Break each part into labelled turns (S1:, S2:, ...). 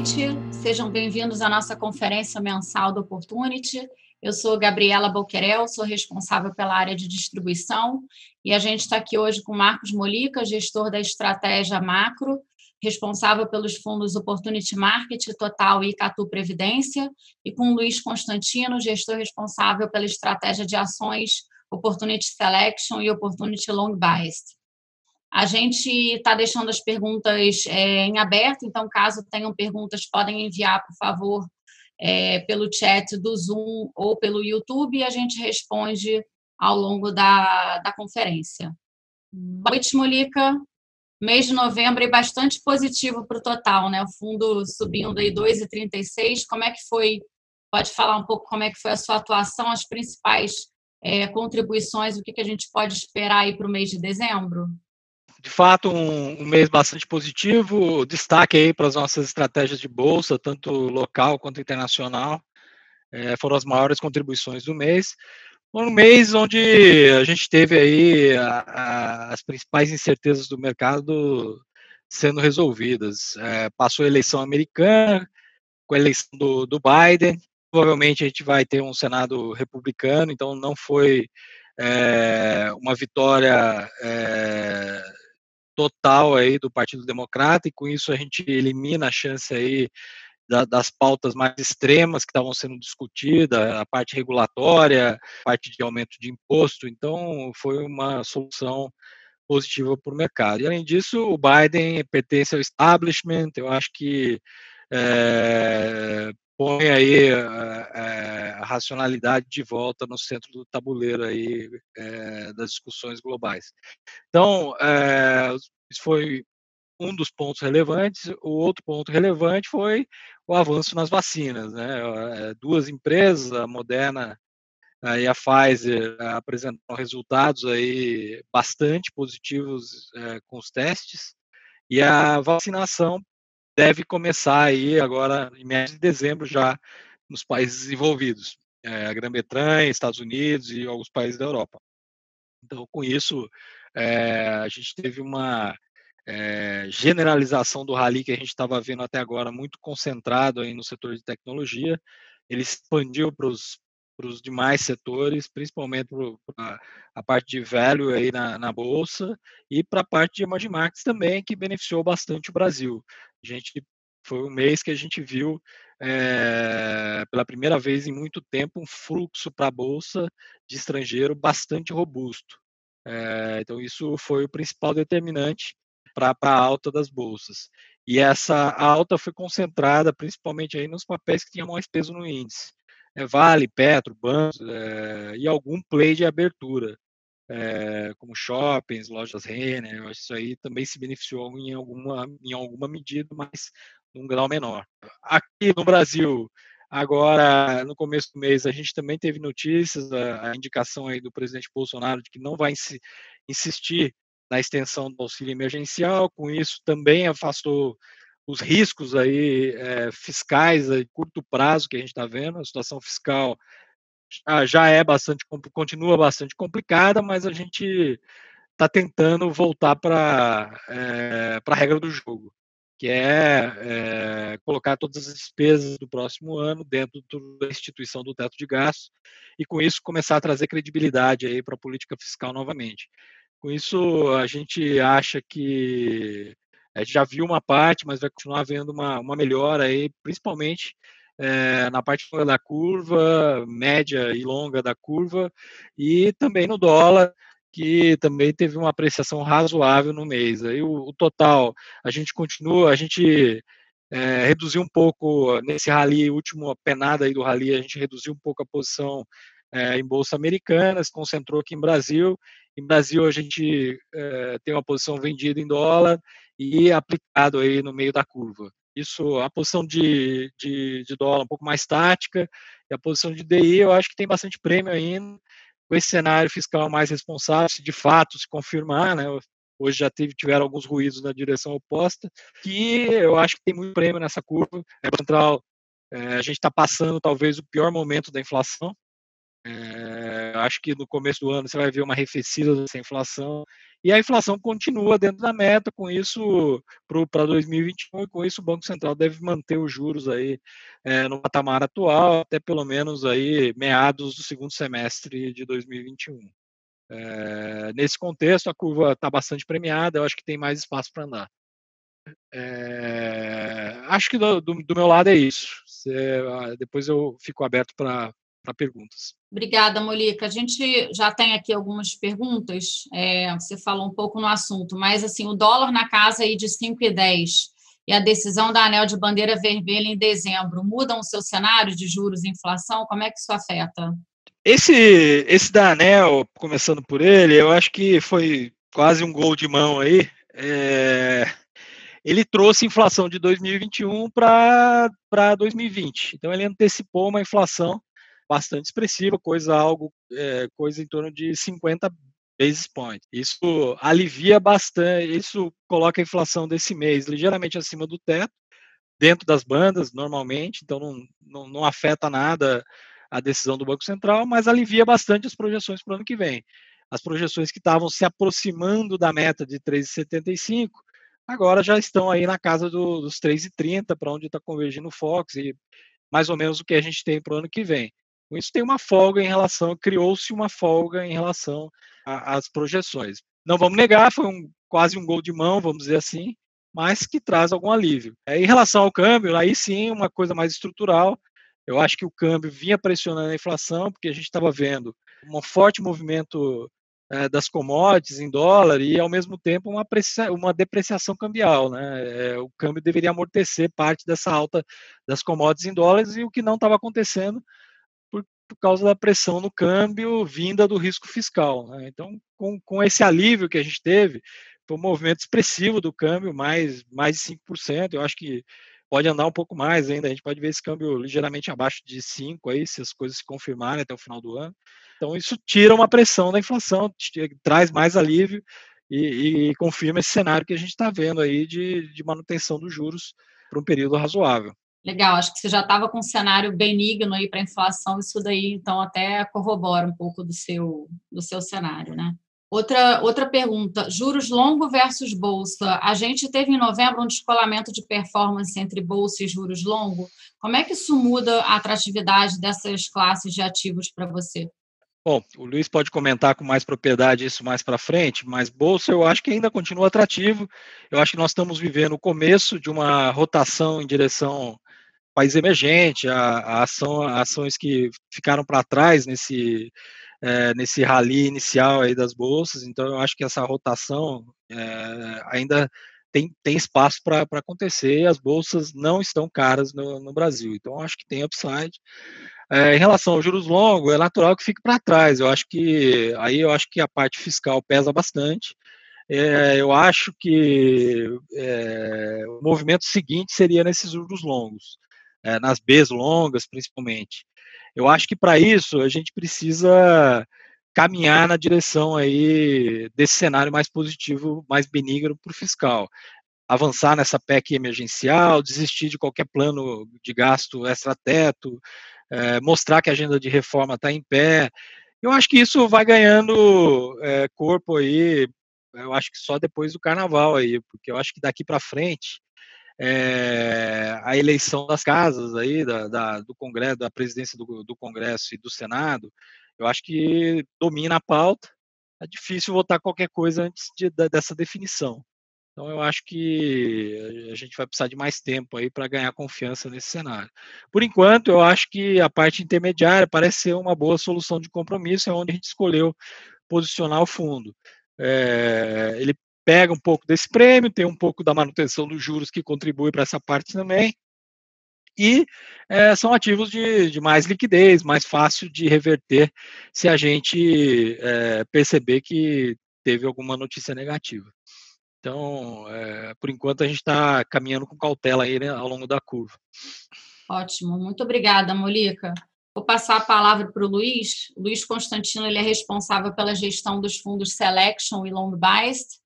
S1: noite, sejam bem-vindos à nossa conferência mensal do Opportunity. Eu sou Gabriela Boquerel, sou responsável pela área de distribuição e a gente está aqui hoje com Marcos Molica, gestor da estratégia macro, responsável pelos fundos Opportunity Market, Total e Catu Previdência, e com Luiz Constantino, gestor responsável pela estratégia de ações Opportunity Selection e Opportunity Long Biased. A gente está deixando as perguntas é, em aberto, então, caso tenham perguntas, podem enviar, por favor, é, pelo chat do Zoom ou pelo YouTube e a gente responde ao longo da, da conferência. Boa noite, Molica. Mês de novembro é bastante positivo para o total, né? O fundo subindo aí 2,36. Como é que foi? Pode falar um pouco como é que foi a sua atuação, as principais é, contribuições, o que, que a gente pode esperar aí para o mês de dezembro?
S2: De fato, um, um, mês bastante positivo. Destaque aí para as nossas estratégias de bolsa, tanto local quanto internacional, é, foram as maiores contribuições do mês. Um mês onde a gente teve aí a, a, as principais incertezas do mercado sendo resolvidas. É, passou a eleição americana, com a eleição do, do Biden, provavelmente a gente vai ter um Senado republicano, então não foi é, uma vitória é, total aí do Partido Democrata e com isso a gente elimina a chance aí da, das pautas mais extremas que estavam sendo discutidas, a parte regulatória, a parte de aumento de imposto. Então foi uma solução positiva para o mercado. E além disso, o Biden pertence ao establishment. Eu acho que é, põe aí a, a, racionalidade de volta no centro do tabuleiro aí é, das discussões globais. Então, é, foi um dos pontos relevantes. O outro ponto relevante foi o avanço nas vacinas. Né? Duas empresas, a Moderna e a Pfizer, apresentaram resultados aí bastante positivos é, com os testes. E a vacinação deve começar aí agora em mês de dezembro já nos países desenvolvidos, é, a Grã-Bretanha, Estados Unidos e alguns países da Europa. Então, com isso, é, a gente teve uma é, generalização do rally que a gente estava vendo até agora, muito concentrado aí no setor de tecnologia. Ele expandiu para os para os demais setores, principalmente para a parte de value aí na, na bolsa e para a parte de emerging markets também, que beneficiou bastante o Brasil. A gente foi um mês que a gente viu é, pela primeira vez em muito tempo um fluxo para a bolsa de estrangeiro bastante robusto. É, então isso foi o principal determinante para a alta das bolsas. E essa alta foi concentrada principalmente aí nos papéis que tinham mais peso no índice é, Vale, Petro, bancos é, e algum play de abertura, é, como shoppings, lojas Renner, eu acho que isso aí também se beneficiou em alguma, em alguma medida, mas num grau menor. Aqui no Brasil, agora no começo do mês, a gente também teve notícias, a, a indicação aí do presidente Bolsonaro de que não vai insistir na extensão do auxílio emergencial, com isso também afastou os riscos aí é, fiscais a curto prazo que a gente está vendo, a situação fiscal já é bastante, continua bastante complicada, mas a gente está tentando voltar para é, a regra do jogo, que é, é, colocar todas as despesas do próximo ano dentro da instituição do teto de gastos e com isso começar a trazer credibilidade aí para a política fiscal novamente. Com isso, a gente acha que a gente já viu uma parte, mas vai continuar havendo uma, uma melhora aí, principalmente é, na parte da curva, média e longa da curva, e também no dólar, que também teve uma apreciação razoável no mês. Aí o, o total, a gente continua, a gente é, reduziu um pouco nesse rally, último penada aí do rally, a gente reduziu um pouco a posição é, em bolsa americana, se concentrou aqui em Brasil. Em Brasil a gente é, tem uma posição vendida em dólar e aplicado aí no meio da curva. Isso, a posição de, de, de dólar um pouco mais tática e a posição de DI eu acho que tem bastante prêmio ainda, com esse cenário fiscal mais responsável, se de fato se confirmar, né, hoje já teve, tiveram alguns ruídos na direção oposta, que eu acho que tem muito prêmio nessa curva. É central, é, a gente está passando talvez o pior momento da inflação. É, acho que no começo do ano você vai ver uma arrefecida dessa inflação, e a inflação continua dentro da meta, com isso, para 2021, e com isso o Banco Central deve manter os juros aí é, no patamar atual, até pelo menos aí meados do segundo semestre de 2021. É, nesse contexto, a curva está bastante premiada, eu acho que tem mais espaço para andar. É, acho que do, do, do, meu lado é isso. Ah, depois eu fico aberto para perguntas.
S1: Obrigada, Molica. A gente já tem aqui algumas perguntas. É, você falou um pouco no assunto, mas assim, o dólar na casa aí de 5,10 e a decisão da Anel de Bandeira Vermelha em dezembro mudam o seu cenário de juros e inflação? Como é que isso afeta?
S2: Esse, esse da Anel, começando por ele, eu acho que foi quase um gol de mão aí. É, ele trouxe inflação de 2021 para 2020. Então ele antecipou uma inflação bastante expressiva, coisa algo é, coisa em torno de 50 basis points. Isso alivia bastante, isso coloca a inflação desse mês ligeiramente acima do teto, dentro das bandas normalmente, então não, não, não afeta nada a decisão do Banco Central, mas alivia bastante as projeções para o ano que vem. As projeções que estavam se aproximando da meta de 3,75 agora já estão aí na casa do, dos 3,30 para onde está convergindo o Fox e mais ou menos o que a gente tem para o ano que vem. Com isso tem uma folga em relação, criou-se uma folga em relação às projeções. Não vamos negar, foi um, quase um gol de mão, vamos dizer assim, mas que traz algum alívio. É, em relação ao câmbio, aí sim uma coisa mais estrutural. Eu acho que o câmbio vinha pressionando a inflação, porque a gente estava vendo um forte movimento é, das commodities em dólar e, ao mesmo tempo, uma, uma depreciação cambial. Né? É, o câmbio deveria amortecer parte dessa alta das commodities em dólares e o que não estava acontecendo por causa da pressão no câmbio vinda do risco fiscal. Né? Então, com, com esse alívio que a gente teve, foi um movimento expressivo do câmbio, mais, mais de 5%. Eu acho que pode andar um pouco mais ainda. A gente pode ver esse câmbio ligeiramente abaixo de 5% aí, se as coisas se confirmarem até o final do ano. Então, isso tira uma pressão da inflação, traz mais alívio e, e confirma esse cenário que a gente está vendo aí de, de manutenção dos juros por um período razoável.
S1: Legal, acho que você já estava com um cenário benigno aí para inflação, isso daí então até corrobora um pouco do seu, do seu cenário, né? Outra, outra pergunta, juros longo versus bolsa. A gente teve em novembro um descolamento de performance entre bolsa e juros longo. Como é que isso muda a atratividade dessas classes de ativos para você?
S2: Bom, o Luiz pode comentar com mais propriedade isso mais para frente, mas bolsa eu acho que ainda continua atrativo. Eu acho que nós estamos vivendo o começo de uma rotação em direção país emergente, a, a ação, ações que ficaram para trás nesse, é, nesse rally inicial aí das bolsas, então eu acho que essa rotação é, ainda tem, tem espaço para acontecer e as bolsas não estão caras no, no Brasil, então eu acho que tem upside. É, em relação aos juros longos, é natural que fique para trás. Eu acho que aí eu acho que a parte fiscal pesa bastante. É, eu acho que é, o movimento seguinte seria nesses juros longos é, nas Bs longas, principalmente. Eu acho que para isso a gente precisa caminhar na direção aí desse cenário mais positivo, mais benigno para o fiscal. Avançar nessa PEC emergencial, desistir de qualquer plano de gasto extra-teto, é, mostrar que a agenda de reforma está em pé. Eu acho que isso vai ganhando é, corpo aí, eu acho que só depois do carnaval aí, porque eu acho que daqui para frente é, a eleição das casas aí, da, da, do Congresso, da presidência do, do, Congresso e do Senado, eu acho que domina a pauta. É difícil votar qualquer coisa antes de, dessa definição. Então eu acho que a gente vai precisar de mais tempo aí para ganhar confiança nesse cenário. Por enquanto, eu acho que a parte intermediária parece ser uma boa solução de compromisso, é onde a gente escolheu posicionar o fundo. É, ele pega um pouco desse prêmio, tem um pouco da manutenção dos juros que contribui para essa parte também. E é, são ativos de, de, mais liquidez, mais fácil de reverter se a gente é, perceber que teve alguma notícia negativa. Então, é, por enquanto, a gente está caminhando com cautela aí né, ao longo da curva.
S1: Ótimo, muito obrigada, Molica. Vou passar a palavra para o Luiz. Luiz Constantino ele é responsável pela gestão dos fundos Selection e Long Biased.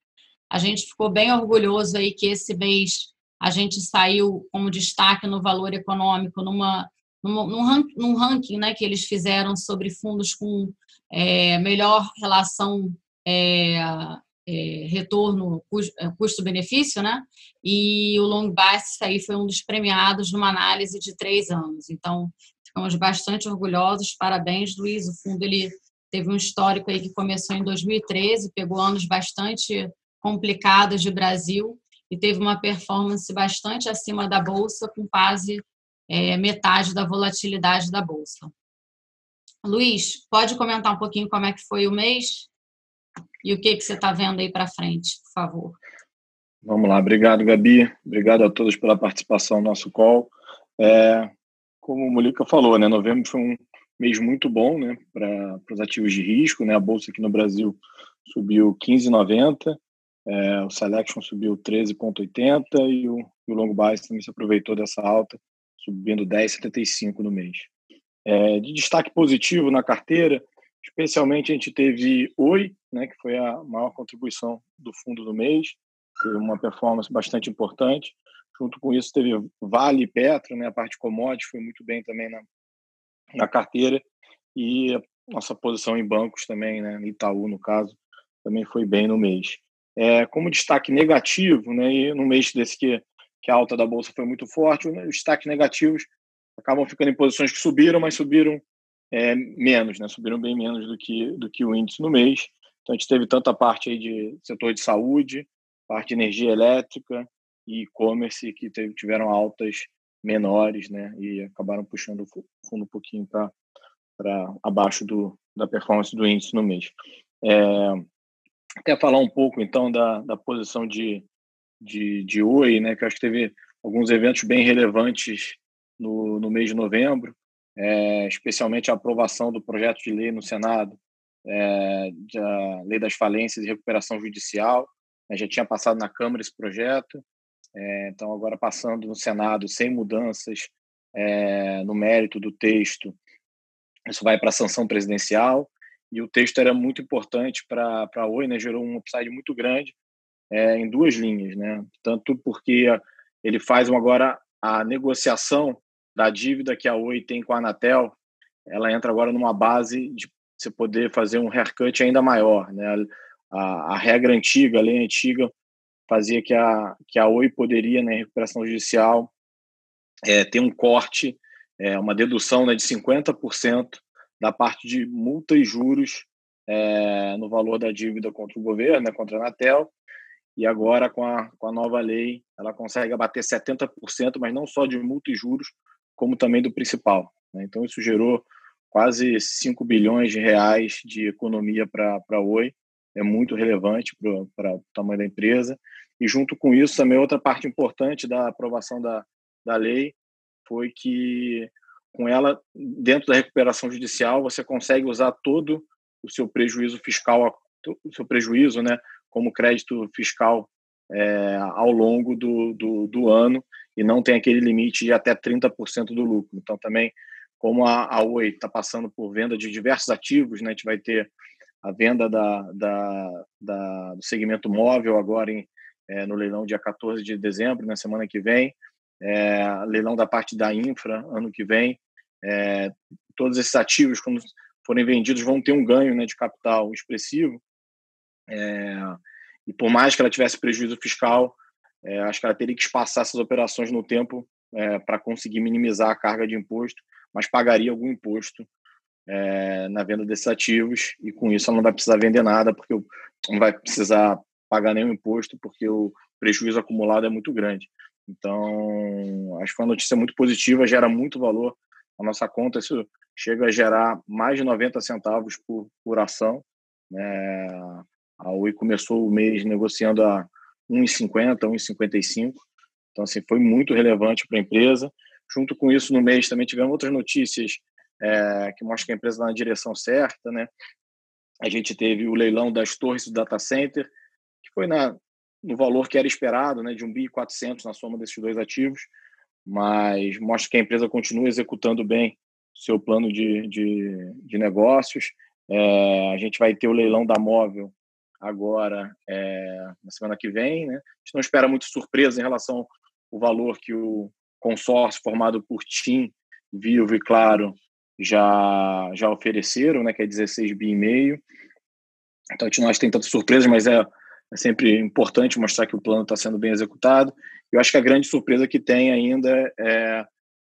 S1: A gente ficou bem orgulhoso aí que esse mês a gente saiu como destaque no valor econômico numa num, num, ranking né, que eles fizeram sobre fundos com é, melhor relação é, é, retorno é, custo-benefício, né? E o long Bass aí foi um dos premiados numa análise de três anos. Então, ficamos bastante orgulhosos. Parabéns, Luiz. O fundo ele teve um histórico aí que começou em 2013, pegou anos bastante complicados de Brasil e teve uma performance bastante acima da bolsa, com quase é, metade da volatilidade da bolsa. Luiz, pode comentar um pouquinho como é que foi o mês e o que, que você está vendo aí para frente, por favor.
S3: Vamos lá, obrigado, Gabi. Obrigado a todos pela participação no nosso call. É, como o Molica falou, né, novembro foi um mês muito bom né, para os ativos de risco. Né, a bolsa aqui no Brasil subiu 15,90, é, o Selection subiu 13,80 e o, e o Long Bias também se aproveitou dessa alta, subindo 10,75 no mês. É, de destaque positivo na carteira, especialmente a gente teve Oi, né, que foi a maior contribuição do fundo do mês, foi uma performance bastante importante. Junto com isso teve Vale e Petro, né, a parte commodities foi muito bem também na, na carteira e a nossa posição em bancos também, né, Itaú no caso, também foi bem no mês. É, como destaque negativo, né, e no mês desse que, que a alta da bolsa foi muito forte, né, os destaques negativos acabam ficando em posições que subiram, mas subiram é, menos, né, subiram bem menos do que, do que o índice no mês. Então a gente teve tanta parte aí de setor de saúde, parte de energia elétrica e e-commerce que teve, tiveram altas menores, né, e acabaram puxando o fundo um pouquinho para abaixo do, da performance do índice no mês. É, Quer falar um pouco, então, da, da posição de, de, de Oi, né, que acho que teve alguns eventos bem relevantes no, no mês de novembro, é, especialmente a aprovação do projeto de lei no Senado, é, da Lei das Falências e Recuperação Judicial. Né, já tinha passado na Câmara esse projeto, é, então agora passando no Senado sem mudanças é, no mérito do texto, isso vai para a sanção presidencial e o texto era muito importante para a Oi, né? gerou um upside muito grande é, em duas linhas, né? tanto porque ele faz agora a negociação da dívida que a Oi tem com a Anatel, ela entra agora numa base de você poder fazer um haircut ainda maior. Né? A, a regra antiga, a lei antiga, fazia que a, que a Oi poderia, na né, recuperação judicial, é, ter um corte, é, uma dedução né, de 50% da parte de multa e juros é, no valor da dívida contra o governo, né, contra a Anatel, e agora com a, com a nova lei ela consegue abater 70%, mas não só de multa e juros, como também do principal. Né? Então isso gerou quase 5 bilhões de reais de economia para a Oi, é muito relevante para o tamanho da empresa. E junto com isso também outra parte importante da aprovação da, da lei foi que com ela, dentro da recuperação judicial, você consegue usar todo o seu prejuízo fiscal, o seu prejuízo, né, como crédito fiscal é, ao longo do, do, do, ano e não tem aquele limite de até 30% do lucro. Então, também, como a, a Oi está passando por venda de diversos ativos, né, a gente vai ter a venda da, da, da do segmento móvel agora em, é, no leilão dia 14 de dezembro, na semana que vem, é, leilão da parte da infra ano que vem. É, todos esses ativos, quando forem vendidos, vão ter um ganho né, de capital expressivo. É, e por mais que ela tivesse prejuízo fiscal, é, acho que ela teria que espaçar essas operações no tempo é, para conseguir minimizar a carga de imposto, mas pagaria algum imposto é, na venda desses ativos e com isso ela não vai precisar vender nada, porque não vai precisar pagar nenhum imposto, porque o prejuízo acumulado é muito grande. Então, acho que foi uma notícia muito positiva, gera muito valor na nossa conta. Isso chega a gerar mais de 90 centavos por, por ação. Né? A Oi começou o mês negociando a 1,50, 1,55. Então, assim, foi muito relevante para a empresa. Junto com isso, no mês também tivemos outras notícias é, que mostram que a empresa está na direção certa, né? A gente teve o leilão das torres do data center, que foi na, no valor que era esperado, né, de 1 bi 400 na soma desses dois ativos, mas mostra que a empresa continua executando bem seu plano de, de, de negócios. É, a gente vai ter o leilão da móvel agora é, na semana que vem. Né? A gente não espera muito surpresa em relação ao valor que o consórcio formado por TIM Vivo e Claro já, já ofereceram, né, que é 16 bi e meio. Então, a gente não acha que tem tantas surpresas, mas é, é sempre importante mostrar que o plano está sendo bem executado. Eu acho que a grande surpresa que tem ainda é,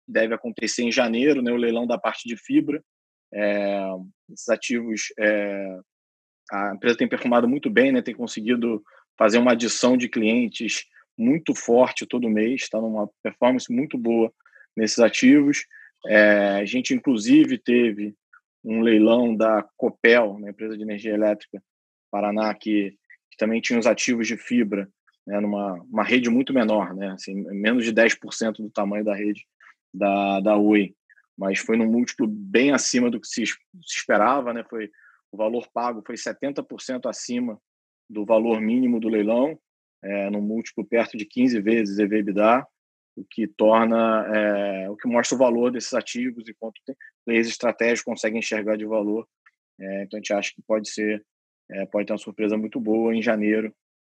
S3: deve acontecer em janeiro, né, o leilão da parte de fibra. É, esses ativos, é, a empresa tem performado muito bem, né, tem conseguido fazer uma adição de clientes muito forte todo mês, está numa performance muito boa nesses ativos. É, a gente, inclusive, teve um leilão da Copel, uma empresa de energia elétrica Paraná, que, que também tinha os ativos de fibra, né, numa uma rede muito menor, né, assim, menos de 10% do tamanho da rede da, da Oi, mas foi num múltiplo bem acima do que se, se esperava, né, foi, o valor pago foi 70% acima do valor mínimo do leilão, é, num múltiplo perto de 15 vezes EV/EBITDA, o que torna, é, o que mostra o valor desses ativos e quanto players estratégicos conseguem enxergar de valor. É, então a gente acha que pode ser, é, pode ter uma surpresa muito boa em janeiro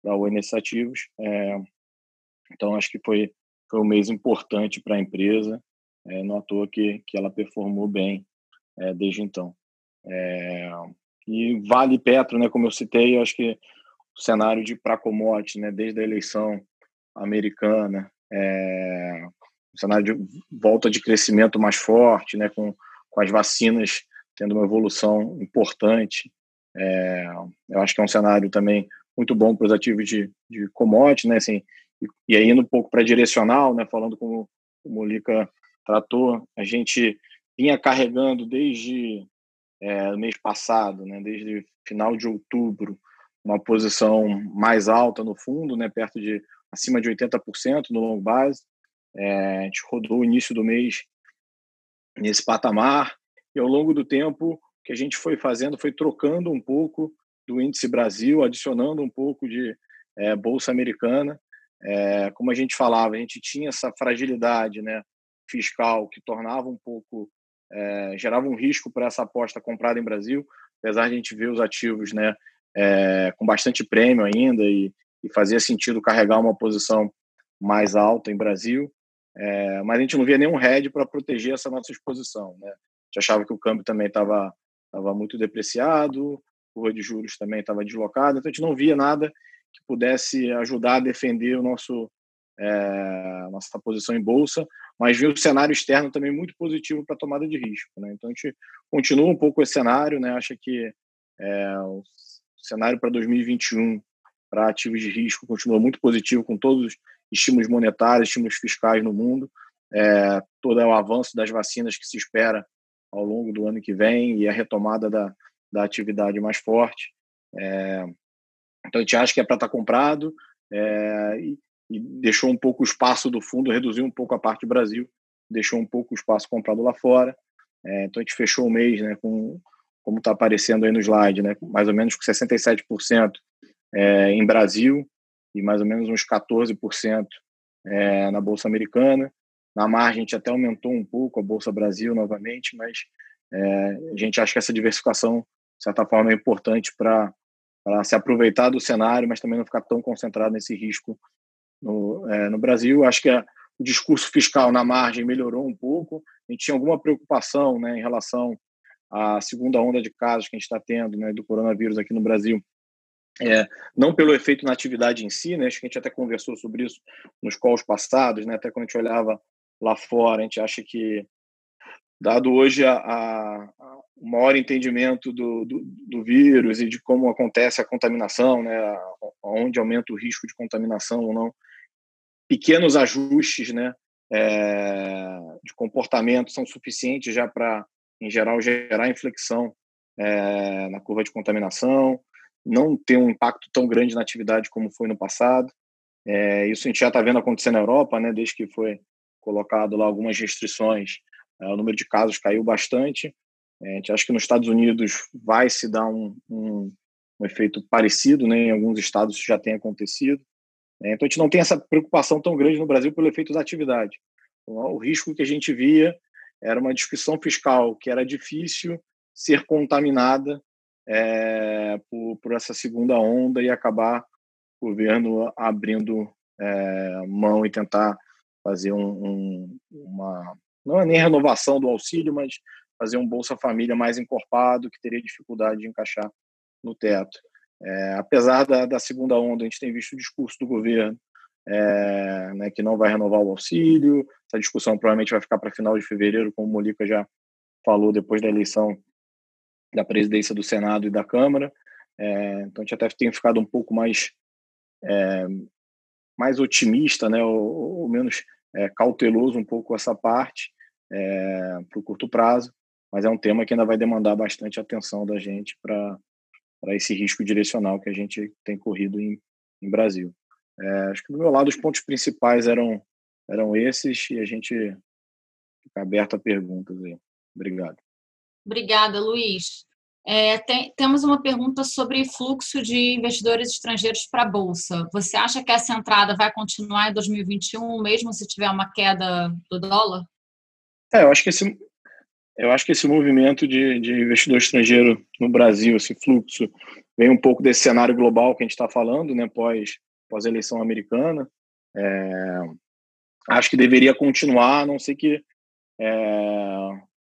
S3: da nesses ativos. É, então acho que foi foi um mês importante para a empresa, é, não à toa que, que ela performou bem é, desde então. É, e Vale Petro, né, como eu citei, eu acho que o cenário de para commodity, né, desde a eleição americana, é, um cenário de volta de crescimento mais forte, né, com, com as vacinas tendo uma evolução importante. É, eu acho que é um cenário também muito bom para os ativos de, de commodity, né, assim, e, e aí indo um pouco para direcional, né, falando como o Molica tratou, a gente vinha carregando desde é, mês passado, né, desde final de outubro, uma posição mais alta no fundo, né, perto de acima de 80% no long base. É, a gente rodou o início do mês nesse patamar e ao longo do tempo o que a gente foi fazendo foi trocando um pouco do índice Brasil, adicionando um pouco de é, bolsa americana. É, como a gente falava, a gente tinha essa fragilidade, né, fiscal que tornava um pouco é, gerava um risco para essa aposta comprada em Brasil, apesar de a gente ver os ativos, né, é, com bastante prêmio ainda e, e fazia sentido carregar uma posição mais alta em Brasil, é, mas a gente não via nenhum hedge para proteger essa nossa exposição. Né? A gente achava que o câmbio também estava tava muito depreciado, curva de juros também estava deslocado, então a gente não via nada que pudesse ajudar a defender o nosso é, nossa posição em bolsa, mas viu o cenário externo também muito positivo para tomada de risco. Né? Então a gente continua um pouco esse cenário, né? acha que é, o cenário para 2021 para ativos de risco continua muito positivo, com todos os estímulos monetários, estímulos fiscais no mundo, é, todo o avanço das vacinas que se espera ao longo do ano que vem e a retomada da, da atividade mais forte. É, então, a gente acha que é para estar tá comprado é, e, e, deixou um pouco o espaço do fundo, reduziu um pouco a parte do Brasil, deixou um pouco o espaço comprado lá fora. É, então, a gente fechou o mês né, com como está aparecendo aí no slide, né? mais ou menos com 67% é, em Brasil e mais ou menos uns 14% é, na Bolsa Americana. Na margem, a gente até aumentou um pouco a Bolsa Brasil novamente, mas a gente acha que essa diversificação, de certa forma, é importante para se aproveitar do cenário, mas também não ficar tão concentrado nesse risco no, é, no Brasil. Acho que a, o discurso fiscal na margem melhorou um pouco. A gente tinha alguma preocupação né, em relação a segunda onda de casos que a gente está tendo né, do coronavírus aqui no Brasil, é, não pelo efeito na atividade em si, né, acho que a gente até conversou sobre isso nos calls passados, né, até quando a gente olhava lá fora, a gente acha que, dado hoje a, a, a o maior entendimento do, do, do, vírus e de como acontece a contaminação, né, onde aumenta o risco de contaminação ou não, pequenos ajustes né, é, de comportamento são suficientes já para em geral, gerar inflexão é, na curva de contaminação, não ter um impacto tão grande na atividade como foi no passado. É, isso a gente já está vendo acontecer na Europa, né, desde que foi colocado lá algumas restrições, o número de casos caiu bastante. É, a gente acha que nos Estados Unidos vai se dar um, um, um efeito parecido, né, em alguns estados isso já tem acontecido. É, então a gente não tem essa preocupação tão grande no Brasil pelo efeito da atividade. Então, o risco que a gente via era uma discussão fiscal que era difícil ser contaminada é, por, por, essa segunda onda e acabar o governo abrindo é, mão e tentar fazer um, um, uma, não é nem renovação do auxílio, mas fazer um Bolsa Família mais encorpado, que teria dificuldade de encaixar no teto. É, apesar da, da, segunda onda, a gente tem visto o discurso do governo é, né, que não vai renovar o auxílio. Essa discussão provavelmente vai ficar para final de fevereiro, como o Molica já falou depois da eleição da presidência do Senado e da Câmara. É, então a gente até tem ficado um pouco mais é, mais otimista, né, ou, ou menos é, cauteloso um pouco essa parte é, para o curto prazo, mas é um tema que ainda vai demandar bastante atenção da gente para esse risco direcional que a gente tem corrido em, em Brasil. É, acho que do meu lado os pontos principais eram eram esses e a gente fica aberto a perguntas aí. Obrigado.
S1: Obrigada, Luiz. É, tem, temos uma pergunta sobre fluxo de investidores estrangeiros para a Bolsa. Você acha que essa entrada vai continuar em 2021, mesmo se tiver uma queda do dólar?
S3: É, eu acho que esse, eu acho que esse movimento de, de investidor estrangeiro no Brasil, esse fluxo, vem um pouco desse cenário global que a gente está falando, né, pós, pós eleição americana. É, acho que deveria continuar, a não ser que é,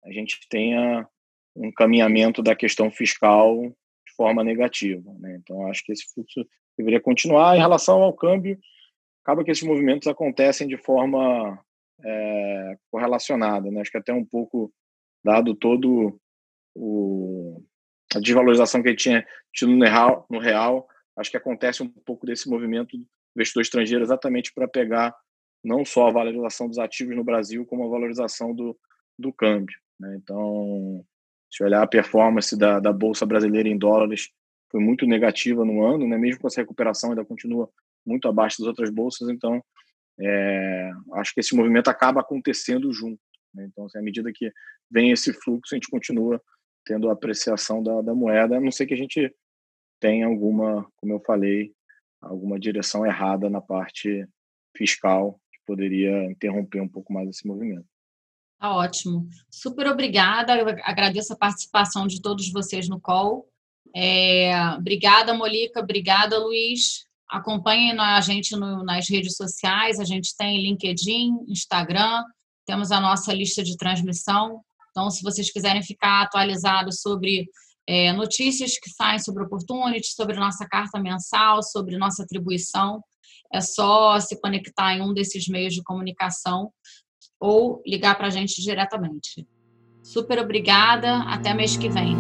S3: a gente tenha um caminhamento da questão fiscal de forma negativa. Né? Então, acho que esse fluxo deveria continuar. Em relação ao câmbio, acaba que esses movimentos acontecem de forma é, correlacionada. Né? Acho que até um pouco dado todo o, a desvalorização que ele tinha tido no real, no real, acho que acontece um pouco desse movimento do investidor estrangeiro exatamente para pegar não só a valorização dos ativos no Brasil, como a valorização do, do câmbio. Né? Então, se olhar a performance da, da Bolsa Brasileira em dólares, foi muito negativa no ano, né? mesmo com essa recuperação, ainda continua muito abaixo das outras bolsas. Então, é, acho que esse movimento acaba acontecendo junto. Né? Então, assim, à medida que vem esse fluxo, a gente continua tendo a apreciação da, da moeda, a não ser que a gente tenha alguma, como eu falei, alguma direção errada na parte fiscal que poderia interromper um pouco mais esse movimento.
S1: Tá ótimo. Super obrigada. Eu agradeço a participação de todos vocês no call. É, obrigada, Molica. Obrigada, Luiz. Acompanhem a gente no, nas redes sociais. A gente tem LinkedIn, Instagram. Temos a nossa lista de transmissão. Então, se vocês quiserem ficar atualizados sobre é, notícias que saem sobre Opportunity, sobre nossa carta mensal, sobre nossa atribuição, é só se conectar em um desses meios de comunicação ou ligar para a gente diretamente. Super obrigada, até mês que vem.